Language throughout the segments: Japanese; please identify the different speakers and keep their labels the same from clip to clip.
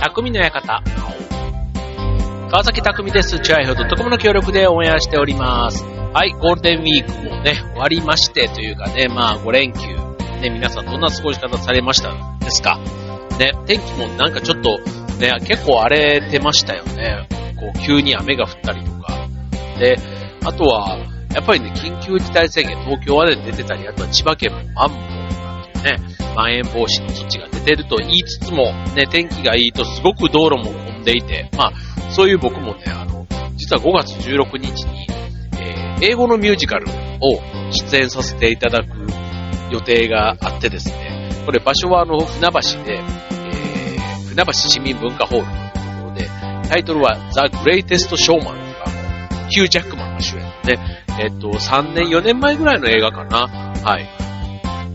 Speaker 1: 匠の館。川崎匠です。チュアイフ .com の協力でオンエアしております。はい、ゴールデンウィークもね、終わりましてというかね、まあ5連休。ね、皆さんどんな過ごし方されましたですか？ね、天気もなんかちょっとね、結構荒れてましたよね。こう、急に雨が降ったりとか。で、あとは、やっぱりね、緊急事態宣言、東京はね、出てたり、あとは千葉県もマンボウなんていうね、まん延防止の措置が出てると言いつつも、ね、天気がいいとすごく道路も混んでいて、まあ、そういう僕もね、あの、実は5月16日に、えー、英語のミュージカルを出演させていただく予定があってですね、これ場所はあの、船橋で、えー、船橋市民文化ホールというところで、タイトルは The Greatest Showman というか、ヒュー・ジャックマンが主演で、えっと、3年、4年前ぐらいの映画かな、はい、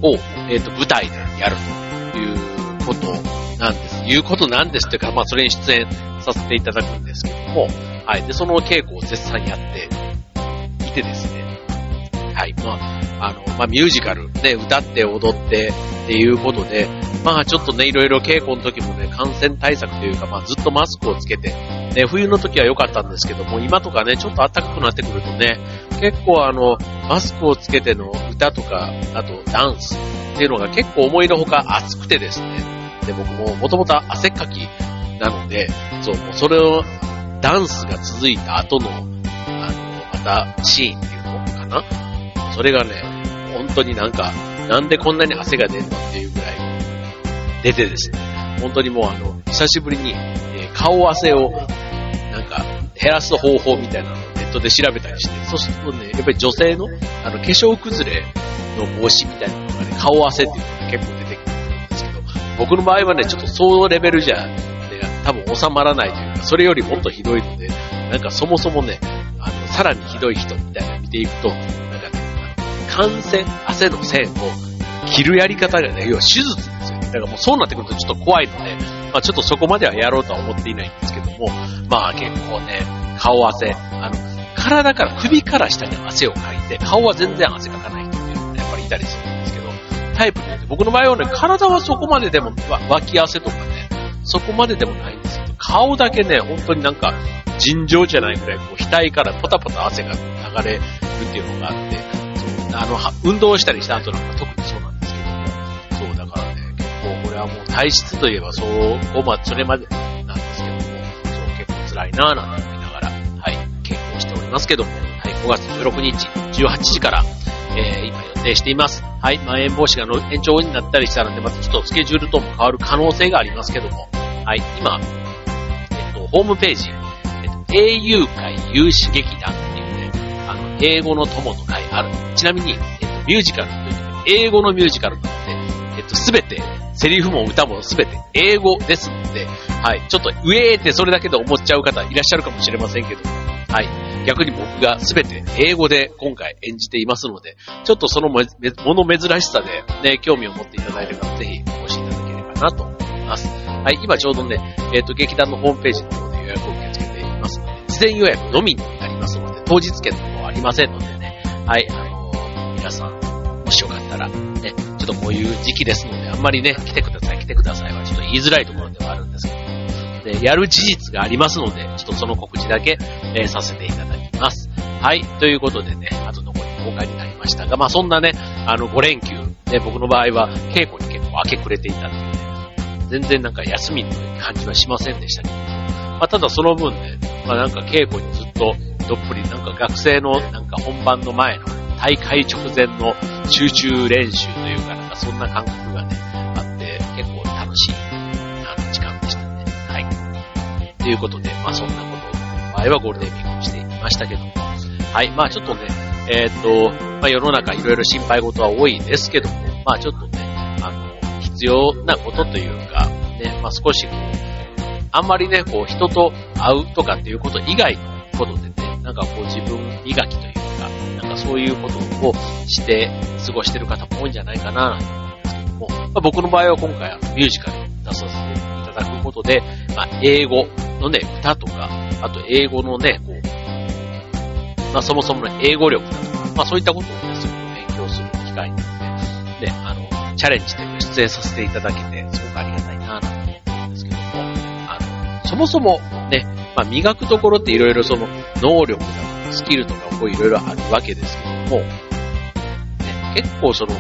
Speaker 1: を、えっと、舞台でやるということなんです。いうことなんですというか、まあ、それに出演させていただくんですけども、はい。で、その稽古を絶賛やっていてですね、はい。まあ、あの、まあ、ミュージカル、ね、歌って踊ってっていうことで、まあ、ちょっとね、いろいろ稽古の時もね、感染対策というか、まあ、ずっとマスクをつけて、ね、冬の時は良かったんですけども、今とかね、ちょっと暖かくなってくるとね、結構あの、マスクをつけての歌とか、あとダンスっていうのが結構思いのほか熱くてですね、で、僕ももともと汗っかきなので、そう、それを、ダンスが続いた後の、あの、また、シーンっていうのかな。それがね、本当になんか、なんでこんなに汗が出るのっていうぐらい出てですね、本当にもうあの、久しぶりに、えー、顔汗を、なんか、減らす方法みたいなのをネットで調べたりして、そうするとね、やっぱり女性の、あの、化粧崩れの防止みたいなのがね、顔汗っていうのが結構出てくるんですけど、僕の場合はね、ちょっとそうレベルじゃ、ね、多分収まらないというか、それよりもっとひどいので、なんかそもそもね、あの、さらにひどい人みたいなの見ていくと、なんかね、感染、汗の線を切るやり方がね、要は手術。だからもうそうなってくるとちょっと怖いので、まあちょっとそこまではやろうとは思っていないんですけども、まあ結構ね、顔汗、あの、体から首から下に汗をかいて、顔は全然汗かかない人っていうのがやっぱりいたりするんですけど、タイプによって、僕の場合はね、体はそこまででも、脇汗とかね、そこまででもないんですけど、顔だけね、本当になんか、尋常じゃないくらい、こう、額からポタポタ汗が流れるっていうのがあって、あの、運動したりした後なんか特はもう体質といえばそう、まあ、それまでなんですけども、そう、結構辛いなぁなんて思いながら、はい、健康しておりますけども、はい、5月16日、18時から、えー、今予定しています。はい、まん延防止がの延長になったりしたので、またちょっとスケジュールとも変わる可能性がありますけども、はい、今、えっと、ホームページ、えっと、英雄会有志劇団っていうね、あの、英語の友の会ある。ちなみに、えっと、ミュージカルという、英語のミュージカルなので、えっと、すべて、セリフも歌もすべて英語ですので、はい、ちょっと、上ってそれだけで思っちゃう方いらっしゃるかもしれませんけど、はい、逆に僕がすべて英語で今回演じていますので、ちょっとそのもの珍しさでね、興味を持っていただいる方、ぜひお越しいただければなと思います。はい、今ちょうどね、えっ、と、劇団のホームページの方で予約を受け付けていますので、事前予約のみになりますので、当日券の方はありませんのでね、はい、あの、皆さん、もしよかったら、ね、ちょっとこういう時期ですので、あんまりね、来てください、来てくださいはちょっと言いづらいところではあるんですけど、で、やる事実がありますので、ちょっとその告知だけ、えー、させていただきます。はい。ということでね、あと残り公開になりましたが、まあそんなね、あの5連休、ね、僕の場合は稽古に結構明け暮れていたっていうね、全然なんか休みの感じはしませんでしたけど、まあただその分ね、まあなんか稽古にずっとどっぷりなんか学生のなんか本番の前の大会直前の集中練習というかなんかそんな感覚がね、あって結構楽しいあの、時間でしたね。はいということで、まあそんなことの場合はゴールデンウィークしていましたけども。はい。まあちょっとね、えー、っと、まあ世の中いろいろ心配事は多いですけども、まあちょっとね、あの、必要なことというか、ね、まあ少しこう、あんまりね、こう人と会うとかっていうこと以外のことでね、なんかこう自分磨きという、そういうことをして過ごしてる方も多いんじゃないかな、と思うんですけども、まあ、僕の場合は今回あのミュージカル出させていただくことで、まあ英語、のね、歌とか、あと英語のね、こう、まあそもそもの英語力だとか、まあそういったことをね、すごく勉強する機会なので、ね、あの、チャレンジというか出演させていただけて、すごくありがたいなと思うんですけども、あの、そもそもね、まあ磨くところっていろいろその能力だとかスキルとかこういろいろあるわけですけども、ね、結構その、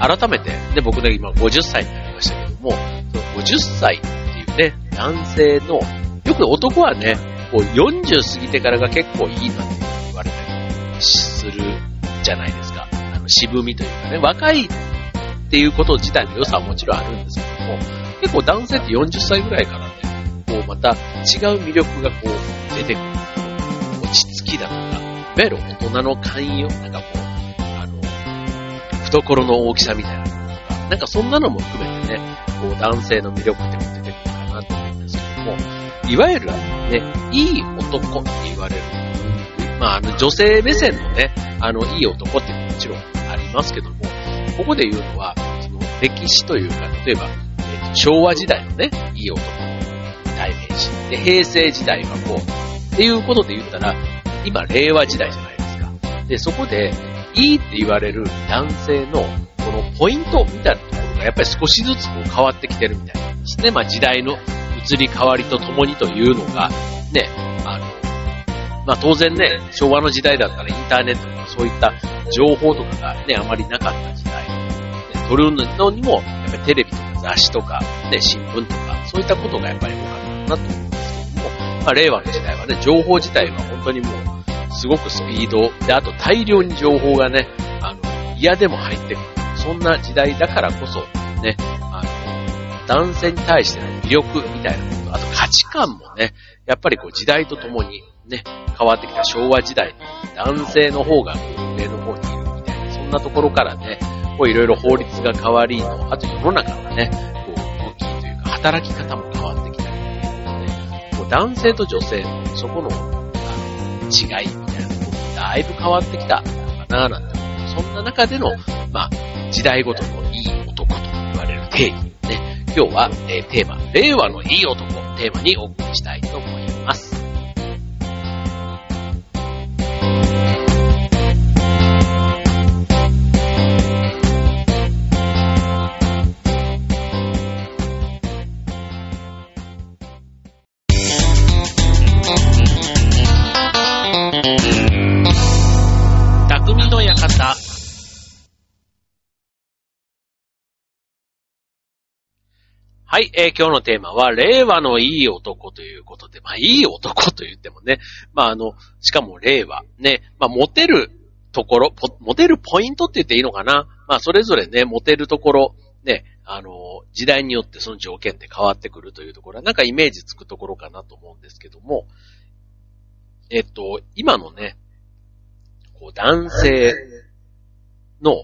Speaker 1: 改めて、で僕ね今50歳になりましたけども、その50歳っていうね、男性の、よく男はね、こう40過ぎてからが結構いいなんて言われたりするじゃないですか。あの渋みというかね、若いっていうこと自体の良さはもちろんあるんですけども、結構男性って40歳ぐらいからね、こうまた違う魅力がこう出てくる。落ち着きだとか、いわゆる大人の寛容、なんかこう、あの、懐の大きさみたいなものとか、なんかそんなのも含めてね、こう男性の魅力っても出てくるかなと思うんですけども、いわゆるね、いい男って言われる。まあ、あの、女性目線のね、あの、いい男ってもちろんありますけども、ここで言うのは、その歴史というか、例えば、えー、昭和時代のね、いい男代名詞。で、平成時代はこう。っていうことで言ったら、今、令和時代じゃないですか。で、そこで、いいって言われる男性の、このポイントみたいなところが、やっぱり少しずつこう変わってきてるみたいなんですね。まあ、時代の移り変わりとともにというのが、ね、あの、まあ当然ね、昭和の時代だったらインターネットとかそういった情報とかがね、あまりなかった時代。ね、撮るのにも、やっぱりテレビとか雑誌とか、ね、新聞とか、そういったことがやっぱり多かったなと思うんです、まあ令和の時代はね、情報自体は本当にもう、すごくスピード、で、あと大量に情報がね、あの、嫌でも入ってくる。そんな時代だからこそ、ね、あの、男性に対しての魅力みたいなこと、あと価値観もね、やっぱりこう時代とともにね、変わってきた昭和時代、男性の方が上の方にいるみたいな、そんなところからね、こういろいろ法律が変わりの、あと世の中のね、こう動きというか働き方も変わって男性と女性のそこのあの違いみたいなところだいぶ変わってきたのかななんて思う。そんな中での、まあ、時代ごとのいい男と言われる定義。ね、今日は、えー、テーマ、令和のいい男、テーマにお送りしたいと思いますはい、えー、今日のテーマは、令和のいい男ということで、まあ、いい男と言ってもね、まあ、あの、しかも令和、ね、まあ、モテるところ、モテるポイントって言っていいのかな？まあ、それぞれね、モテるところ、ね、あの、時代によってその条件って変わってくるというところは、なんかイメージつくところかなと思うんですけども、えっと、今のね、こう、男性の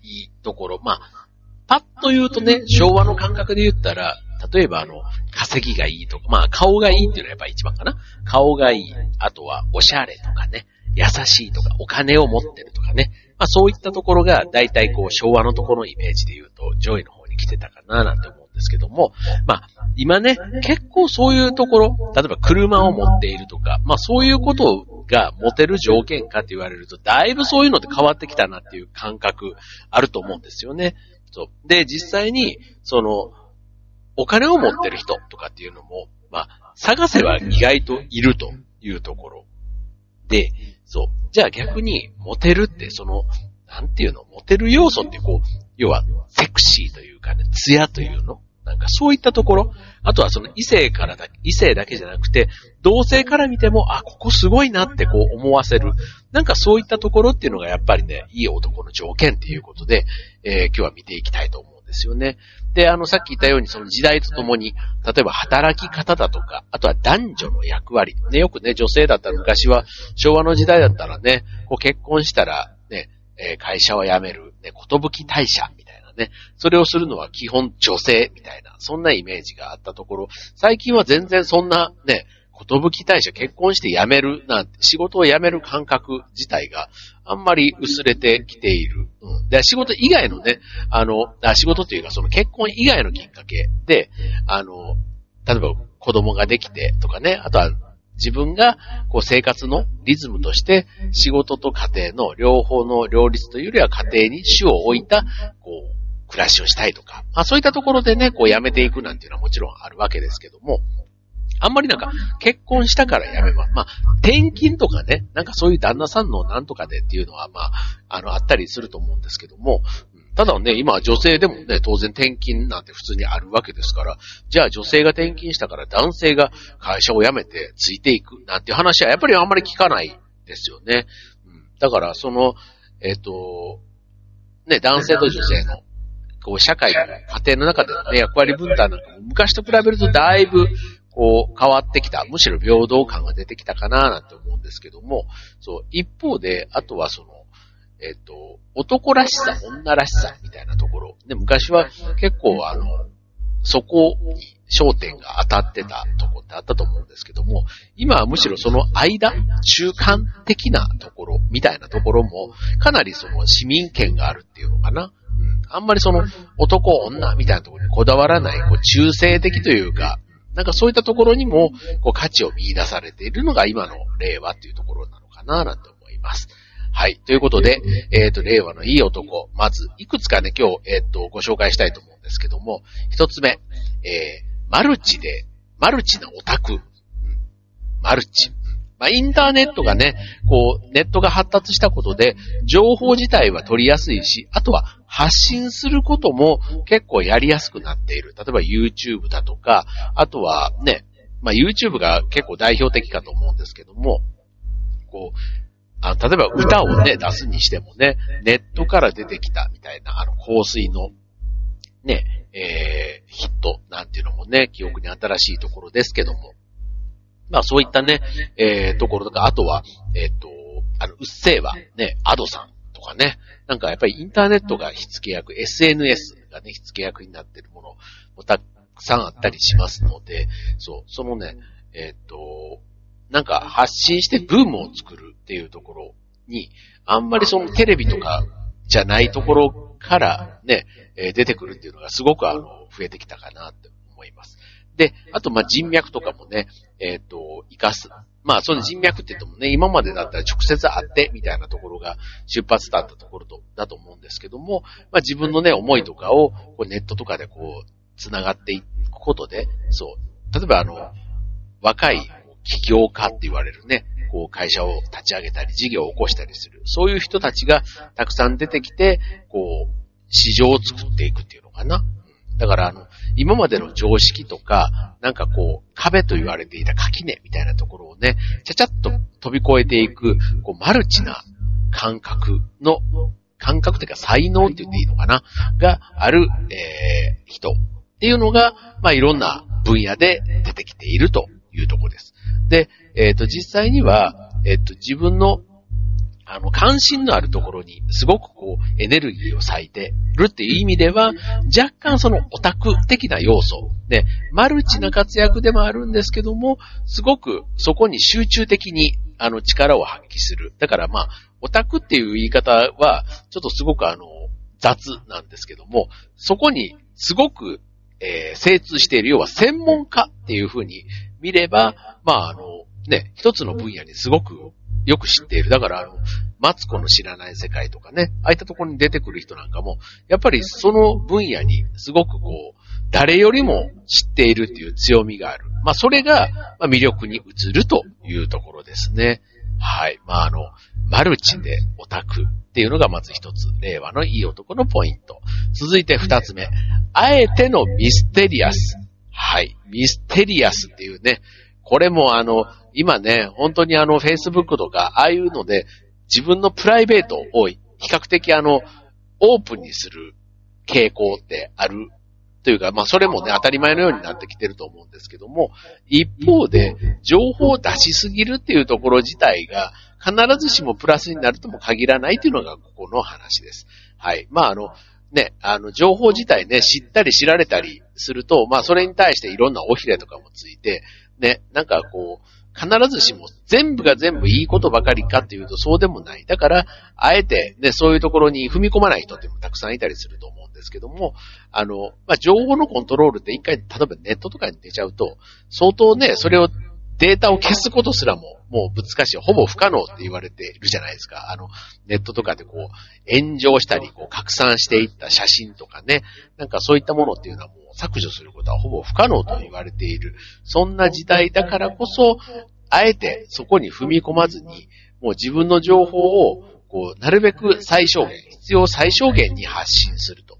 Speaker 1: いいところ、まあ、パッと言うとね、昭和の感覚で言ったら、例えばあの、稼ぎがいいとか、まあ顔がいいっていうのはやっぱ一番かな。顔がいい。あとはおしゃれとかね。優しいとか、お金を持ってるとかね。まあそういったところが、大体こう昭和のところのイメージで言うと、上位の方に来てたかななんて思うんですけども、まあ今ね、結構そういうところ、例えば車を持っているとか、まあそういうことが持てる条件かって言われると、だいぶそういうのって変わってきたなっていう感覚あると思うんですよね。そう。で、実際に、その、お金を持ってる人とかっていうのも、まあ、探せば意外といるというところ。で、そう。じゃあ逆に、モテるって、その、なんていうの、モテる要素ってこう、要は、セクシーというかね、ツヤというの？なんかそういったところ、あとはその異性からだ、異性だけじゃなくて、同性から見ても、あ、ここすごいなってこう思わせる。なんかそういったところっていうのがやっぱりね、いい男の条件っていうことで、えー、今日は見ていきたいと思うんですよね。で、あの、さっき言ったようにその時代とともに、例えば働き方だとか、あとは男女の役割。ね、よくね、女性だったら昔は、昭和の時代だったらね、こう結婚したら、ね、え、会社を辞める、ね、ことぶき退社みたいな。ね。それをするのは基本女性みたいな、そんなイメージがあったところ、最近は全然そんなね、ことぶき大社結婚して辞めるなんて、仕事を辞める感覚自体があんまり薄れてきている。うん。で、仕事以外のね、あの、あ仕事というかその結婚以外のきっかけで、あの、例えば子供ができてとかね、あとは自分がこう生活のリズムとして仕事と家庭の両方の両立というよりは家庭に主を置いた、こう、暮らしをしたいとか、まあそういったところでね、こうやめていくなんていうのはもちろんあるわけですけども、あんまりなんか、結婚したからやめます。まあ、転勤とかね、なんかそういう旦那さんのなんとかでっていうのは、まあ、あの、あったりすると思うんですけども、ただね、今は女性でもね、当然転勤なんて普通にあるわけですから、じゃあ女性が転勤したから男性が会社を辞めてついていくなんていう話はやっぱりあんまり聞かないですよね。うん、だからその、えっ、ー、と、ね、男性と女性の、こう、社会、家庭の中でのね、役割分担なんかも昔と比べるとだいぶ、こう、変わってきた。むしろ平等感が出てきたかななんて思うんですけども、そう、一方で、あとはその、えっ、と、男らしさ、女らしさみたいなところ。で、昔は結構あの、そこに焦点が当たってたとこってあったと思うんですけども、今はむしろその間、中間的なところみたいなところも、かなりその市民権があるっていうのかな。あんまりその男、女みたいなところにこだわらない、こう中性的というか、なんかそういったところにも、こう価値を見出されているのが今の令和っていうところなのかな、なんて思います。はい。ということで、えっ、ー、と、令和のいい男。まず、いくつかね、今日、えっ、ー、と、ご紹介したいと思うんですけども、一つ目、えー、マルチで、マルチなオタク。マルチ。まあ、インターネットがね、こう、ネットが発達したことで、情報自体は取りやすいし、あとは発信することも結構やりやすくなっている。例えば YouTube だとか、あとはね、まあ、YouTube が結構代表的かと思うんですけども、こう、あ例えば歌をね、出すにしてもね、ネットから出てきたみたいな、あの、香水の、ね、えー、ヒットなんていうのもね、記憶に新しいところですけども。まあそういったね、えー、ところとか、あとは、えっ、ー、と、あの、うっせぇわ、ね、アドさんとかね、なんかやっぱりインターネットが火付け役、SNS がね、火付け役になっているものもたくさんあったりしますので、そう、そのね、えっ、ー、と、なんか発信してブームを作るっていうところに、あんまりそのテレビとかじゃないところからね、え出てくるっていうのがすごくあの、増えてきたかなって思います。で、あとま人脈とかもね、えっ、ー、と、活かす。まあその人脈って言ってもね、今までだったら直接会ってみたいなところが出発だったところと、だと思うんですけども、まあ自分のね、思いとかをこうネットとかでこう、繋がっていくことで、そう、例えばあの、若い起業家って言われるね、こう会社を立ち上げたり、事業を起こしたりする。そういう人たちがたくさん出てきて、こう、市場を作っていくっていうのかな。だからあの、今までの常識とか、なんかこう、壁と言われていた垣根みたいなところをね、ちゃちゃっと飛び越えていく、こう、マルチな感覚の、感覚というか才能って言っていいのかな？がある、えー、人っていうのが、まあ、いろんな分野で出てきているというところです。で、えっ、ー、と、実際には、えっ、ー、と、自分の、あの、関心のあるところに、すごくこう、エネルギーを割いてるっていう意味では、若干そのオタク的な要素、ね、マルチな活躍でもあるんですけども、すごくそこに集中的に、あの、力を発揮する。だからまあ、オタクっていう言い方は、ちょっとすごくあの、雑なんですけども、そこにすごく、えー、精通している、要は専門家っていうふうに見れば、まあ、あの、ね、一つの分野にすごくよく知っている。だから、あの、マツコの知らない世界とかね、ああいったところに出てくる人なんかも、やっぱりその分野にすごくこう、誰よりも知っているっていう強みがある。まあ、それが、魅力に移るというところですね。はい。まあ、あの、マルチでオタクっていうのがまず一つ、令和のいい男のポイント。続いて二つ目、あえてのミステリアス。はい。ミステリアスっていうね、これもあの、今ね、本当にあの、Facebook とか、ああいうので、自分のプライベートを比較的あの、オープンにする傾向ってあるというか、まあそれもね、当たり前のようになってきてると思うんですけども、一方で、情報を出しすぎるっていうところ自体が、必ずしもプラスになるとも限らないというのがここの話です。はい。まああの、ね、あの、情報自体ね、知ったり知られたりすると、まあ、それに対していろんなおひれとかもついて、ね、なんかこう、必ずしも全部が全部いいことばかりかっていうとそうでもない。だから、あえて、ね、そういうところに踏み込まない人ってもたくさんいたりすると思うんですけども、あの、まあ、情報のコントロールって一回、例えばネットとかに出ちゃうと、相当ね、それをデータを消すことすらも、もう難しい、ほぼ不可能って言われているじゃないですか。あの、ネットとかでこう、炎上したり、こう、拡散していった写真とかね、なんかそういったものっていうのはもう削除することはほぼ不可能と言われている。そんな時代だからこそ、あえてそこに踏み込まずに、もう自分の情報を、こう、なるべく最小限、必要最小限に発信すると。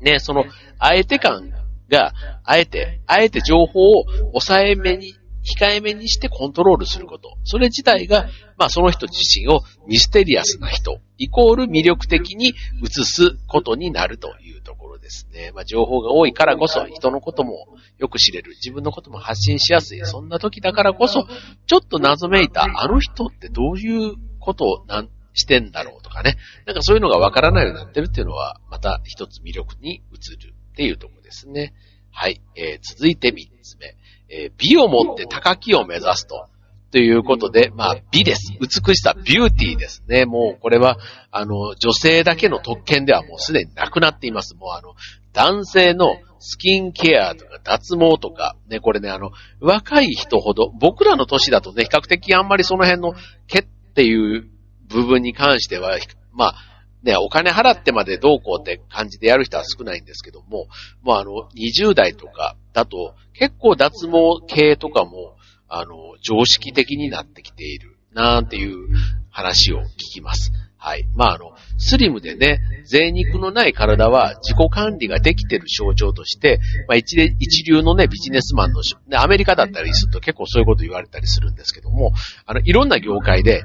Speaker 1: ね、その、あえて感が、あえて、あえて情報を抑えめに、控えめにしてコントロールすること。それ自体が、まあその人自身をミステリアスな人、イコール魅力的に映すことになるというところですね。まあ情報が多いからこそ、人のこともよく知れる、自分のことも発信しやすい、そんな時だからこそ、ちょっと謎めいた、あの人ってどういうことをなんしてんだろうとかね。なんかそういうのがわからないようになってるっていうのは、また一つ魅力に映るっていうところですね。はい。えー、続いて三つ目。えー、美をもって高きを目指すと。ということで、まあ、美です。美しさ、ビューティーですね。もう、これは、あの、女性だけの特権ではもうすでになくなっています。もう、あの、男性のスキンケアとか脱毛とか、ね、これね、あの、若い人ほど、僕らの年だとね、比較的あんまりその辺の毛っていう部分に関しては、まあ、ね、お金払ってまでどうこうって感じでやる人は少ないんですけども、もうあの、20代とかだと、結構脱毛系とかも、あの、常識的になってきている、なんていう話を聞きます。はい。まあ、あの、スリムでね、贅肉のない体は自己管理ができてる象徴として、まあ一流のね、ビジネスマンの、ね、アメリカだったりすると結構そういうこと言われたりするんですけども、あの、いろんな業界で、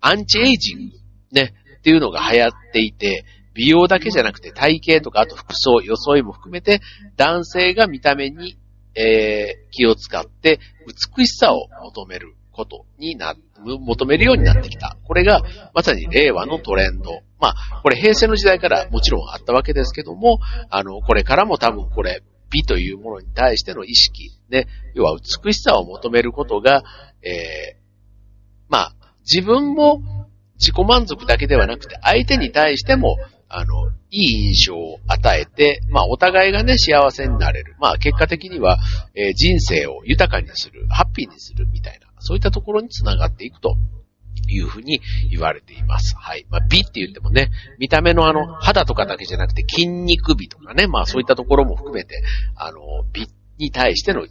Speaker 1: アンチエイジング、ね、っていうのが流行っていて、美容だけじゃなくて体型とか、あと服装、装いも含めて、男性が見た目に、えー、気を使って美しさを求めることにな、求めるようになってきた。これが、まさに令和のトレンド。まあ、これ平成の時代からもちろんあったわけですけども、あの、これからも多分これ、美というものに対しての意識、ね、要は美しさを求めることが、えー、まあ、自分も自己満足だけではなくて、相手に対しても、あの、いい印象を与えて、まあ、お互いがね、幸せになれる。まあ、結果的には、えー、人生を豊かにする、ハッピーにするみたいな、そういったところにつながっていくというふうに言われています。はい。まあ、美って言ってもね、見た目のあの、肌とかだけじゃなくて筋肉美とかね、まあそういったところも含めて、あの、美に対しての、えー、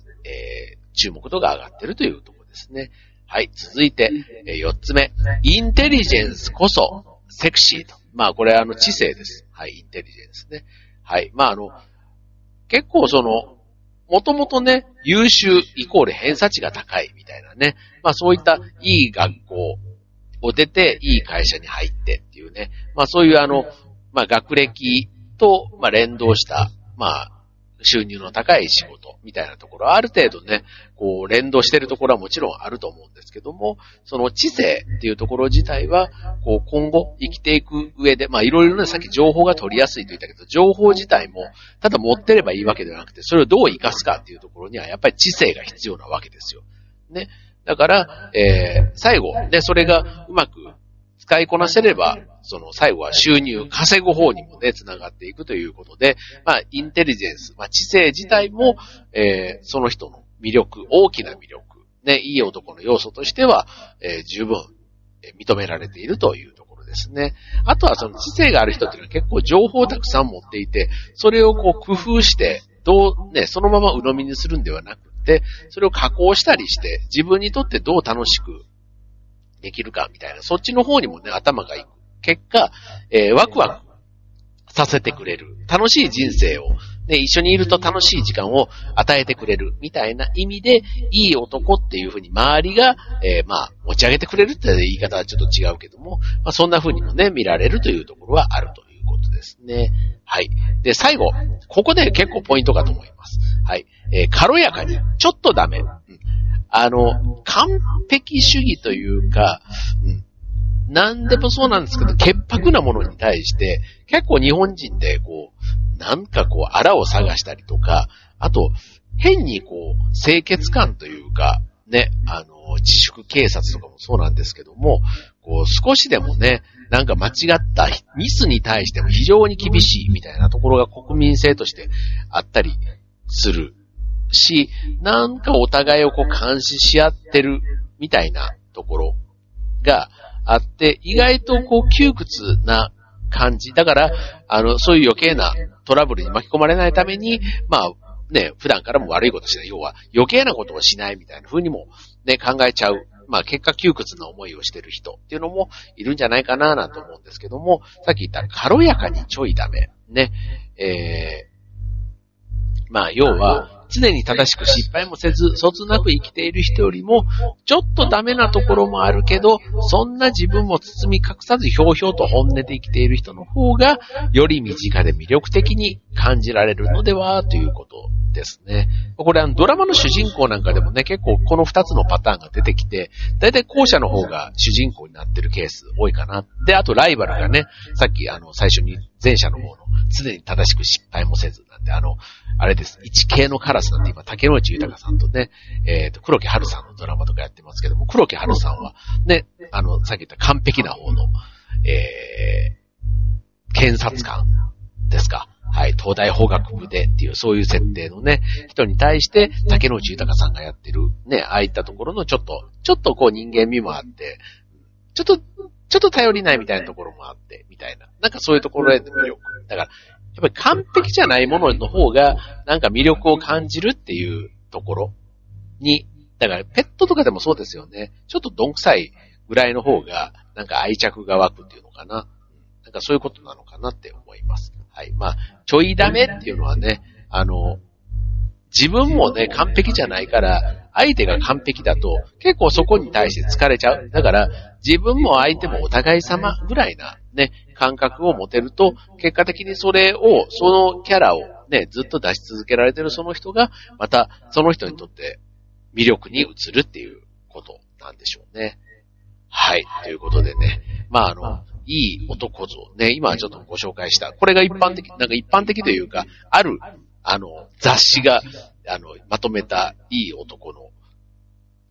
Speaker 1: 注目度が上がっているというところですね。はい。続いて、えー、4つ目。インテリジェンスこそセクシーと。まあこれあの知性です。はい。インテリジェンスね。はい。まああの、結構その、もともとね、優秀イコール偏差値が高いみたいなね。まあそういったいい学校を出て、いい会社に入ってっていうね。まあそういうあの、まあ学歴と、まあ連動した、まあ収入の高い仕事みたいなところはある程度ね、こう連動してるところはもちろんあると思うんですけども、その知性っていうところ自体は、こう今後生きていく上で、まあいろいろね、さっき情報が取りやすいと言ったけど、情報自体もただ持ってればいいわけではなくて、それをどう活かすかっていうところにはやっぱり知性が必要なわけですよ。ね。だから、えー、最後、で、それがうまく使いこなせれば、その最後は収入、稼ぐ方にもね、繋がっていくということで、まあ、インテリジェンス、まあ、知性自体も、えー、その人の魅力、大きな魅力、ね、いい男の要素としては、えー、十分、認められているというところですね。あとはその知性がある人っていうのは結構情報をたくさん持っていて、それをこう工夫して、どう、ね、そのまま鵜呑みにするんではなくて、それを加工したりして、自分にとってどう楽しくできるか、みたいな、そっちの方にもね、頭がいく。結果、えー、ワクワクさせてくれる。楽しい人生を、ね、一緒にいると楽しい時間を与えてくれる。みたいな意味で、いい男っていうふうに周りが、えー、まあ、持ち上げてくれるって言い方はちょっと違うけども、まあ、そんな風にもね、見られるというところはあるということですね。はい。で、最後。ここで結構ポイントかと思います。はい。えー、軽やかに、ちょっとダメ。あの、完璧主義というか、うん、何でもそうなんですけど、潔白なものに対して、結構日本人で、こう、なんかこう、あらを探したりとか、あと、変にこう、清潔感というか、ね、あの、自粛警察とかもそうなんですけども、こう、少しでもね、なんか間違ったミスに対しても非常に厳しいみたいなところが国民性としてあったりする。し、なんかお互いをこう監視し合ってるみたいなところがあって、意外とこう窮屈な感じ。だから、あの、そういう余計なトラブルに巻き込まれないために、まあ、ね、普段からも悪いことしない。要は、余計なことをしないみたいな風にもね、考えちゃう。まあ、結果窮屈な思いをしてる人っていうのもいるんじゃないかななんて思うんですけども、さっき言った軽やかにちょいダメ。ね。えー、まあ、要は、常に正しく失敗もせず、そつなく生きている人よりも、ちょっとダメなところもあるけど、そんな自分も包み隠さずひょうひょうと本音で生きている人の方が、より身近で魅力的に感じられるのでは、ということですね。これあのドラマの主人公なんかでもね、結構この二つのパターンが出てきて、だいたい後者の方が主人公になってるケース多いかな。で、あとライバルがね、さっきあの最初に前者の方の常に正しく失敗もせずなんて、あの、あれです。一系のカラスなんて今、竹野内豊さんとね、えっ、ー、と、黒木春さんのドラマとかやってますけども、黒木春さんは、ね、あの、さっき言った完璧な方の、えー、検察官ですか。はい、東大法学部でっていう、そういう設定のね、人に対して、竹野内豊さんがやってる、ね、ああいったところのちょっと、ちょっとこう人間味もあって、ちょっと、ちょっと頼りないみたいなところもあって、みたいな。なんかそういうところへの魅力。だから、やっぱり完璧じゃないものの方が、なんか魅力を感じるっていうところに、だからペットとかでもそうですよね。ちょっとどんくさいぐらいの方が、なんか愛着が湧くっていうのかな。なんかそういうことなのかなって思います。はい。まあ、ちょいダメっていうのはね、あの、自分もね、完璧じゃないから、相手が完璧だと、結構そこに対して疲れちゃう。だから、自分も相手もお互い様ぐらいなね、感覚を持てると、結果的にそれを、そのキャラをね、ずっと出し続けられてるその人が、またその人にとって魅力に移るっていうことなんでしょうね。はい。ということでね、まああの、いい男像ね、今ちょっとご紹介した。これが一般的、なんか一般的というか、ある、あの、雑誌が、あの、まとめたいい男の、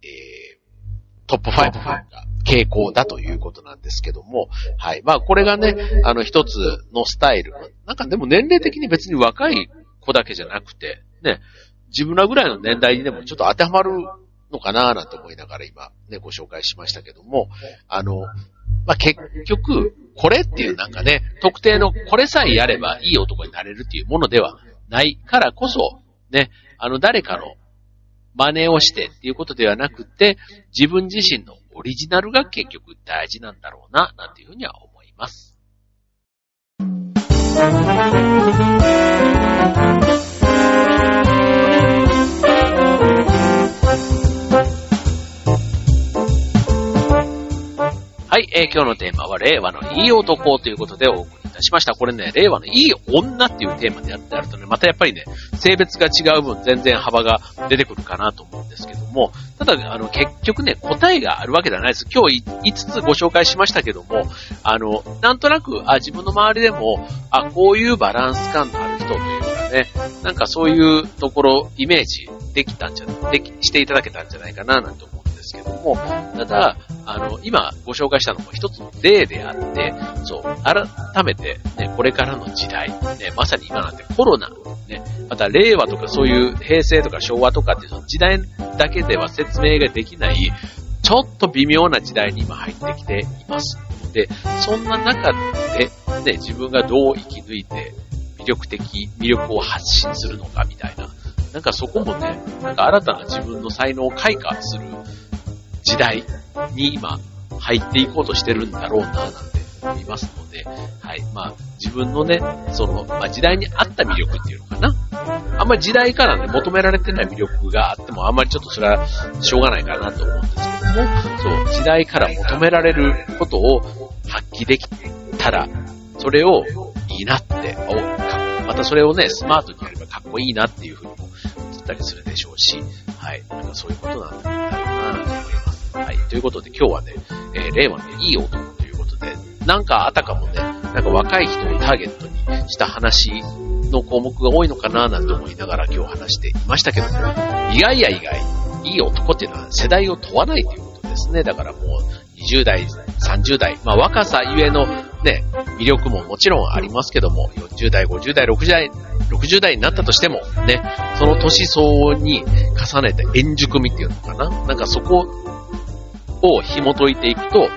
Speaker 1: えー、トップ5が傾向だということなんですけども、はい。まあこれがね、あの一つのスタイル。なんかでも年齢的に別に若い子だけじゃなくて、ね、自分らぐらいの年代にでもちょっと当てはまるのかななんて思いながら今ね、ご紹介しましたけども、あの、まあ、結局、これっていうなんかね、特定のこれさえやればいい男になれるっていうものではないからこそ、ね、あの誰かの真似をしてっていうことではなくて、自分自身のオリジナルが結局大事なんだろうな、なんていうふうには思います。はい、えー、今日のテーマは令和のいい男ということでお送りいたしました。これね、令和のいい女っていうテーマでやってあるとね、またやっぱりね、性別が違う分全然幅が出てくるかなと思うんですけども、ただ、あの、結局ね、答えがあるわけではないです。今日5つご紹介しましたけども、あの、なんとなく、あ、自分の周りでも、あ、こういうバランス感のある人というかね、なんかそういうところ、イメージできたんじゃ、でき、していただけたんじゃないかな、なんて思うんですけども、ただ、あの、今ご紹介したのも一つの例であって、そう、改めて、ね、これからの時代、ね、まさに今なんてコロナ、ね、また令和とかそういう平成とか昭和とかっていうその時代だけでは説明ができない、ちょっと微妙な時代に今入ってきています。で、そんな中で、ね、自分がどう生き抜いて魅力的、魅力を発信するのかみたいな。なんかそこもね、なんか新たな自分の才能を開花する時代に今入っていこうとしてるんだろうな、なんて思いますので、はい。まあ、自分のね、その、まあ、時代に合った魅力っていうのかな。あんまり時代からね、求められてない魅力があっても、あんまりちょっとそれはしょうがないかなと思うんですけども、そう、時代から求められることを発揮できたら、それをいいなって、またそれをね、スマートにやればかっこいいなっていうふうにも映ったりするでしょうし、はい。なんかそういうことなんだろうな。はい。ということで今日はね、えー、令和のいい男ということで、なんかあたかもね、なんか若い人をターゲットにした話の項目が多いのかななんて思いながら今日話していましたけども、意外や意外、いい男っていうのは世代を問わないということですね。だからもう20代、30代、まあ若さゆえのね、魅力ももちろんありますけども、40代、50代、60代60代になったとしても、ね、その年相応に重ねて円熟味っていうのかななんかそこを紐解いていくと、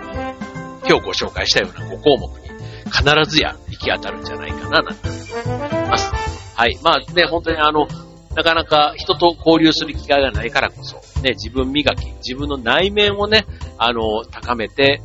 Speaker 1: 今日ご紹介したような5項目に必ずや行き当たるんじゃないかな、なんて思います。はい。まあね、本当にあの、なかなか人と交流する機会がないからこそ、ね、自分磨き、自分の内面をね、あの、高めて、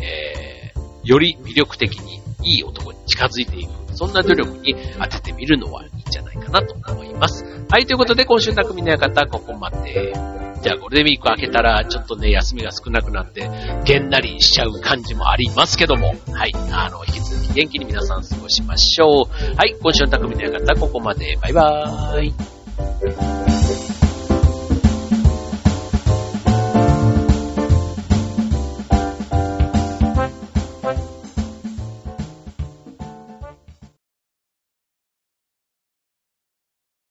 Speaker 1: えー、より魅力的にいい男に近づいていく。そんな努力に当ててみるのはいいんじゃないかなと思います。はい、ということで今週の匠の館ここまで。じゃあゴールデンウィーク明けたらちょっとね、休みが少なくなって、げんなりしちゃう感じもありますけども、はい、あの、引き続き元気に皆さん過ごしましょう。はい、今週の匠の館ここまで。バイバーイ。